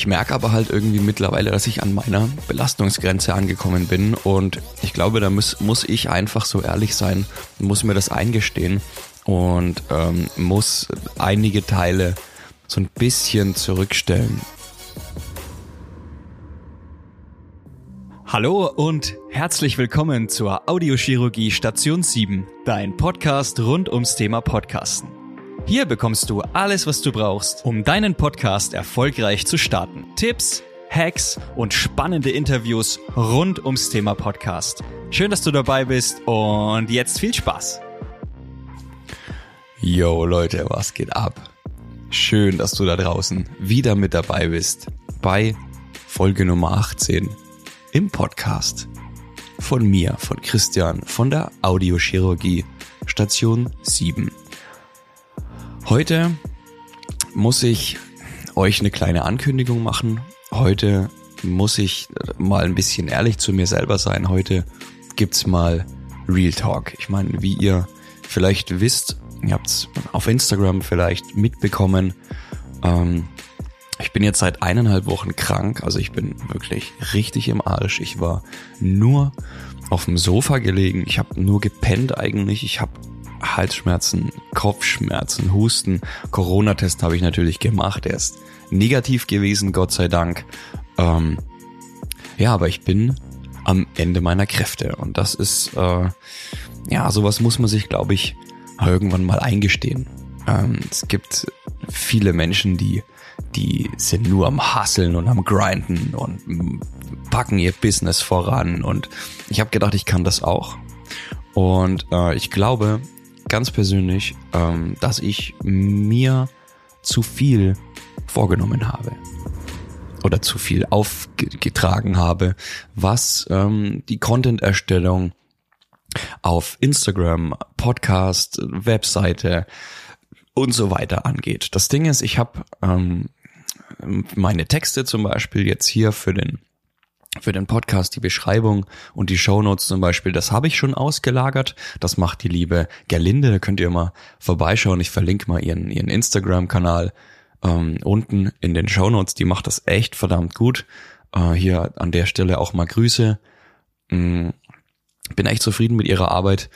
Ich merke aber halt irgendwie mittlerweile, dass ich an meiner Belastungsgrenze angekommen bin und ich glaube, da muss, muss ich einfach so ehrlich sein, muss mir das eingestehen und ähm, muss einige Teile so ein bisschen zurückstellen. Hallo und herzlich willkommen zur Audiochirurgie Station 7, dein Podcast rund ums Thema Podcasten. Hier bekommst du alles, was du brauchst, um deinen Podcast erfolgreich zu starten. Tipps, Hacks und spannende Interviews rund ums Thema Podcast. Schön, dass du dabei bist und jetzt viel Spaß. Yo Leute, was geht ab? Schön, dass du da draußen wieder mit dabei bist bei Folge Nummer 18 im Podcast. Von mir, von Christian, von der Audiochirurgie, Station 7. Heute muss ich euch eine kleine Ankündigung machen. Heute muss ich mal ein bisschen ehrlich zu mir selber sein. Heute gibt's mal Real Talk. Ich meine, wie ihr vielleicht wisst, ihr habt's auf Instagram vielleicht mitbekommen, ähm, ich bin jetzt seit eineinhalb Wochen krank, also ich bin wirklich richtig im Arsch. Ich war nur auf dem Sofa gelegen, ich habe nur gepennt eigentlich, ich habe Halsschmerzen, Kopfschmerzen, Husten. Corona-Test habe ich natürlich gemacht, er ist negativ gewesen, Gott sei Dank. Ähm, ja, aber ich bin am Ende meiner Kräfte und das ist, äh, ja, sowas muss man sich, glaube ich, irgendwann mal eingestehen. Ähm, es gibt viele Menschen, die die sind nur am Hasseln und am Grinden und packen ihr Business voran. Und ich habe gedacht, ich kann das auch. Und äh, ich glaube ganz persönlich, ähm, dass ich mir zu viel vorgenommen habe oder zu viel aufgetragen habe, was ähm, die Content-Erstellung auf Instagram, Podcast, Webseite, und so weiter angeht. Das Ding ist, ich habe ähm, meine Texte zum Beispiel jetzt hier für den für den Podcast die Beschreibung und die Shownotes zum Beispiel, das habe ich schon ausgelagert. Das macht die liebe Gerlinde. Da könnt ihr mal vorbeischauen. Ich verlinke mal ihren, ihren Instagram-Kanal ähm, unten in den Shownotes. Die macht das echt verdammt gut. Äh, hier an der Stelle auch mal Grüße. Mm, bin echt zufrieden mit ihrer Arbeit.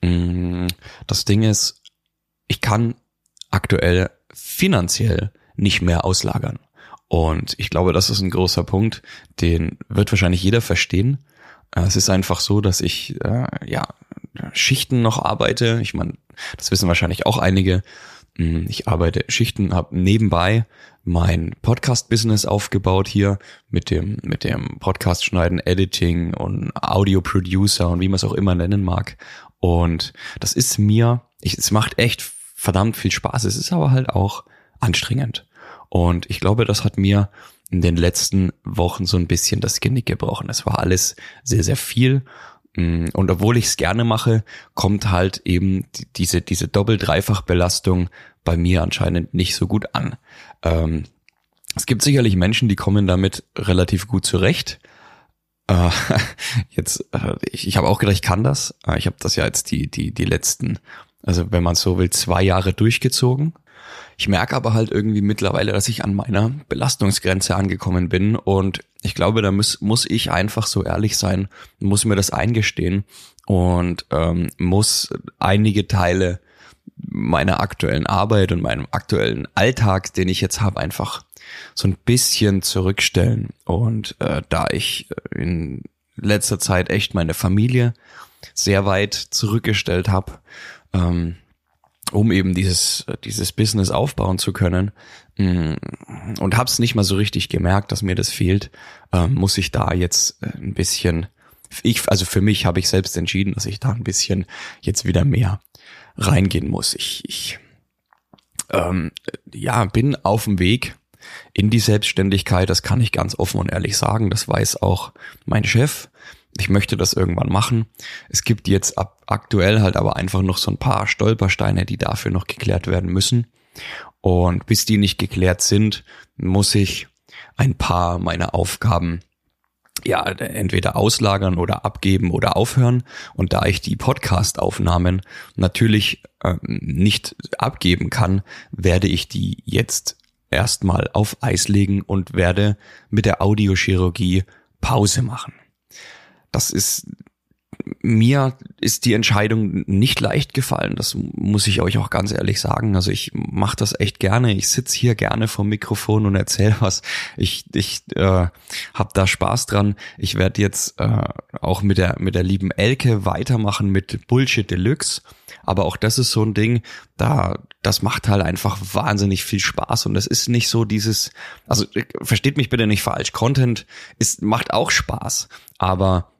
Mm, das Ding ist, ich kann aktuell finanziell nicht mehr auslagern. Und ich glaube, das ist ein großer Punkt, den wird wahrscheinlich jeder verstehen. Es ist einfach so, dass ich äh, ja Schichten noch arbeite. Ich meine, das wissen wahrscheinlich auch einige. Hm, ich arbeite Schichten, habe nebenbei mein Podcast-Business aufgebaut hier mit dem mit dem Podcast schneiden, Editing und Audio-Producer und wie man es auch immer nennen mag. Und das ist mir, ich, es macht echt verdammt viel Spaß. Es ist aber halt auch anstrengend. Und ich glaube, das hat mir in den letzten Wochen so ein bisschen das Genick gebrochen. Es war alles sehr, sehr viel. Mm, und obwohl ich es gerne mache, kommt halt eben diese, diese Doppel-Dreifach-Belastung bei mir anscheinend nicht so gut an. Ähm, es gibt sicherlich Menschen, die kommen damit relativ gut zurecht. Äh, jetzt, äh, ich, ich habe auch gedacht, ich kann das. Äh, ich habe das ja jetzt die, die, die letzten also wenn man so will, zwei Jahre durchgezogen. Ich merke aber halt irgendwie mittlerweile, dass ich an meiner Belastungsgrenze angekommen bin und ich glaube, da muss, muss ich einfach so ehrlich sein, muss mir das eingestehen und ähm, muss einige Teile meiner aktuellen Arbeit und meinem aktuellen Alltag, den ich jetzt habe, einfach so ein bisschen zurückstellen. Und äh, da ich in letzter Zeit echt meine Familie sehr weit zurückgestellt habe, ähm, um eben dieses, dieses Business aufbauen zu können. Mm, und hab's nicht mal so richtig gemerkt, dass mir das fehlt, ähm, muss ich da jetzt äh, ein bisschen, ich, also für mich habe ich selbst entschieden, dass ich da ein bisschen jetzt wieder mehr reingehen muss. Ich, ich ähm, ja, bin auf dem Weg in die Selbstständigkeit, das kann ich ganz offen und ehrlich sagen, das weiß auch mein Chef. Ich möchte das irgendwann machen. Es gibt jetzt ab aktuell halt aber einfach noch so ein paar Stolpersteine, die dafür noch geklärt werden müssen. Und bis die nicht geklärt sind, muss ich ein paar meiner Aufgaben ja, entweder auslagern oder abgeben oder aufhören. Und da ich die Podcast-Aufnahmen natürlich äh, nicht abgeben kann, werde ich die jetzt erstmal auf Eis legen und werde mit der Audiochirurgie Pause machen. Das ist mir ist die Entscheidung nicht leicht gefallen. Das muss ich euch auch ganz ehrlich sagen. Also ich mache das echt gerne. Ich sitze hier gerne vom Mikrofon und erzähle was. Ich, ich äh, habe da Spaß dran. Ich werde jetzt äh, auch mit der mit der lieben Elke weitermachen mit Bullshit Deluxe. Aber auch das ist so ein Ding, da das macht halt einfach wahnsinnig viel Spaß und das ist nicht so dieses, also versteht mich bitte nicht falsch. Content ist macht auch Spaß, aber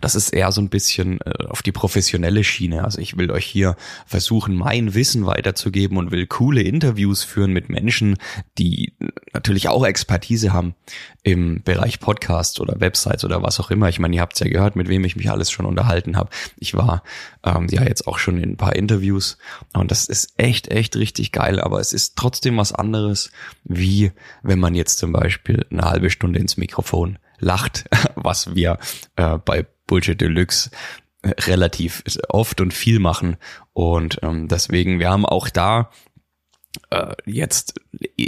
das ist eher so ein bisschen äh, auf die professionelle Schiene. Also ich will euch hier versuchen, mein Wissen weiterzugeben und will coole Interviews führen mit Menschen, die natürlich auch Expertise haben im Bereich Podcast oder Websites oder was auch immer. Ich meine, ihr habt ja gehört, mit wem ich mich alles schon unterhalten habe. Ich war ähm, ja jetzt auch schon in ein paar Interviews und das ist echt, echt richtig geil. Aber es ist trotzdem was anderes, wie wenn man jetzt zum Beispiel eine halbe Stunde ins Mikrofon lacht, was wir äh, bei Bullshit Deluxe relativ oft und viel machen. Und ähm, deswegen, wir haben auch da äh, jetzt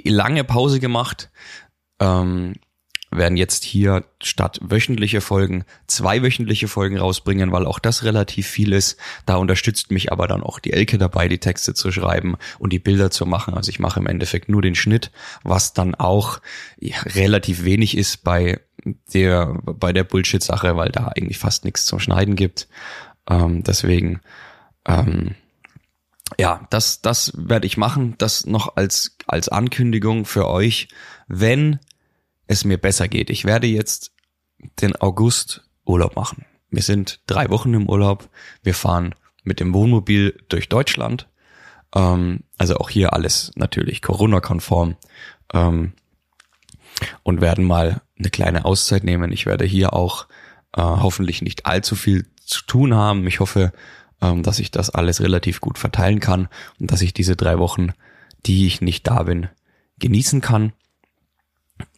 lange Pause gemacht. Ähm, werden jetzt hier statt wöchentliche Folgen zwei wöchentliche Folgen rausbringen, weil auch das relativ viel ist. Da unterstützt mich aber dann auch die Elke dabei, die Texte zu schreiben und die Bilder zu machen. Also ich mache im Endeffekt nur den Schnitt, was dann auch relativ wenig ist bei der bei der Bullshit-Sache, weil da eigentlich fast nichts zum Schneiden gibt. Ähm, deswegen ähm, ja, das, das werde ich machen. Das noch als, als Ankündigung für euch, wenn es mir besser geht. Ich werde jetzt den August Urlaub machen. Wir sind drei Wochen im Urlaub. Wir fahren mit dem Wohnmobil durch Deutschland. Ähm, also auch hier alles natürlich Corona-konform. Ähm, und werden mal eine kleine Auszeit nehmen. Ich werde hier auch äh, hoffentlich nicht allzu viel zu tun haben. Ich hoffe, ähm, dass ich das alles relativ gut verteilen kann und dass ich diese drei Wochen, die ich nicht da bin, genießen kann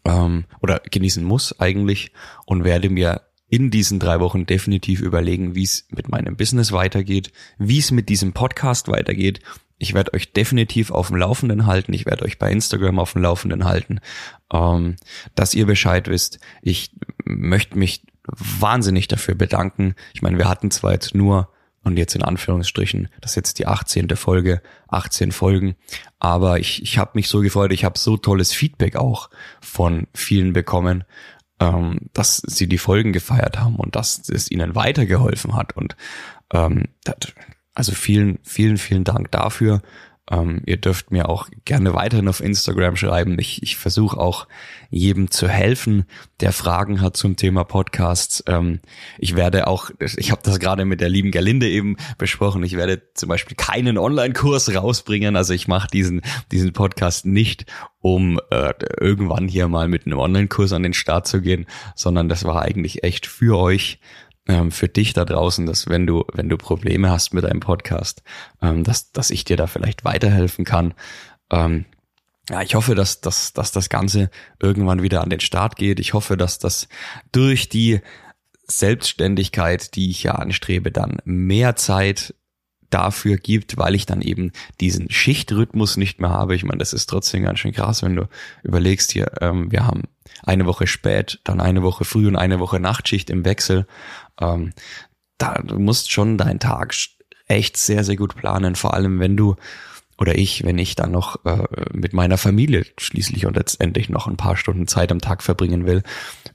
ähm, oder genießen muss eigentlich und werde mir in diesen drei Wochen definitiv überlegen, wie es mit meinem Business weitergeht, wie es mit diesem Podcast weitergeht. Ich werde euch definitiv auf dem Laufenden halten. Ich werde euch bei Instagram auf dem Laufenden halten, ähm, dass ihr Bescheid wisst. Ich möchte mich wahnsinnig dafür bedanken. Ich meine, wir hatten zwar jetzt nur und jetzt in Anführungsstrichen, das ist jetzt die 18. Folge, 18 Folgen, aber ich, ich habe mich so gefreut, ich habe so tolles Feedback auch von vielen bekommen, ähm, dass sie die Folgen gefeiert haben und dass es ihnen weitergeholfen hat und ähm, das, also vielen, vielen, vielen Dank dafür. Ähm, ihr dürft mir auch gerne weiterhin auf Instagram schreiben. Ich, ich versuche auch jedem zu helfen, der Fragen hat zum Thema Podcasts. Ähm, ich werde auch, ich habe das gerade mit der lieben Gerlinde eben besprochen, ich werde zum Beispiel keinen Online-Kurs rausbringen. Also ich mache diesen, diesen Podcast nicht, um äh, irgendwann hier mal mit einem Online-Kurs an den Start zu gehen, sondern das war eigentlich echt für euch, ähm, für dich da draußen, dass wenn du, wenn du Probleme hast mit deinem Podcast, ähm, dass, dass ich dir da vielleicht weiterhelfen kann. Ähm, ja, ich hoffe, dass, dass, dass das Ganze irgendwann wieder an den Start geht. Ich hoffe, dass das durch die Selbstständigkeit, die ich ja anstrebe, dann mehr Zeit dafür gibt, weil ich dann eben diesen Schichtrhythmus nicht mehr habe. Ich meine, das ist trotzdem ganz schön krass, wenn du überlegst hier, ähm, wir haben eine Woche spät, dann eine Woche früh und eine Woche Nachtschicht im Wechsel. Ähm, da, musst schon deinen Tag echt sehr, sehr gut planen, vor allem wenn du oder ich, wenn ich dann noch äh, mit meiner Familie schließlich und letztendlich noch ein paar Stunden Zeit am Tag verbringen will.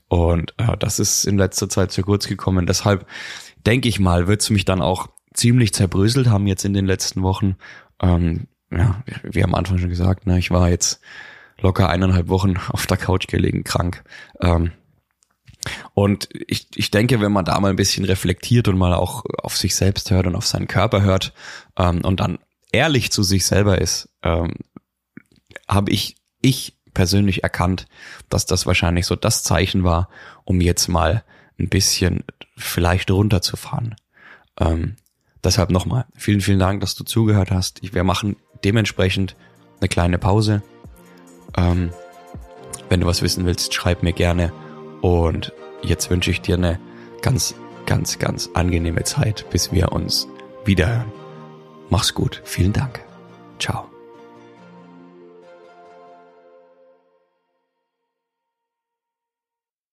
Und äh, das ist in letzter Zeit zu kurz gekommen. Deshalb denke ich mal, wird es mich dann auch ziemlich zerbröselt haben jetzt in den letzten Wochen. Ähm, ja, wie am Anfang schon gesagt, ne, ich war jetzt locker eineinhalb Wochen auf der Couch gelegen, krank. Ähm, und ich, ich denke, wenn man da mal ein bisschen reflektiert und mal auch auf sich selbst hört und auf seinen Körper hört ähm, und dann ehrlich zu sich selber ist, ähm, habe ich, ich persönlich erkannt, dass das wahrscheinlich so das Zeichen war, um jetzt mal ein bisschen vielleicht runterzufahren. Ähm, deshalb nochmal vielen, vielen Dank, dass du zugehört hast. Wir machen dementsprechend eine kleine Pause. Ähm, wenn du was wissen willst, schreib mir gerne. Und jetzt wünsche ich dir eine ganz, ganz, ganz angenehme Zeit, bis wir uns wiederhören. Mach's gut. Vielen Dank. Ciao.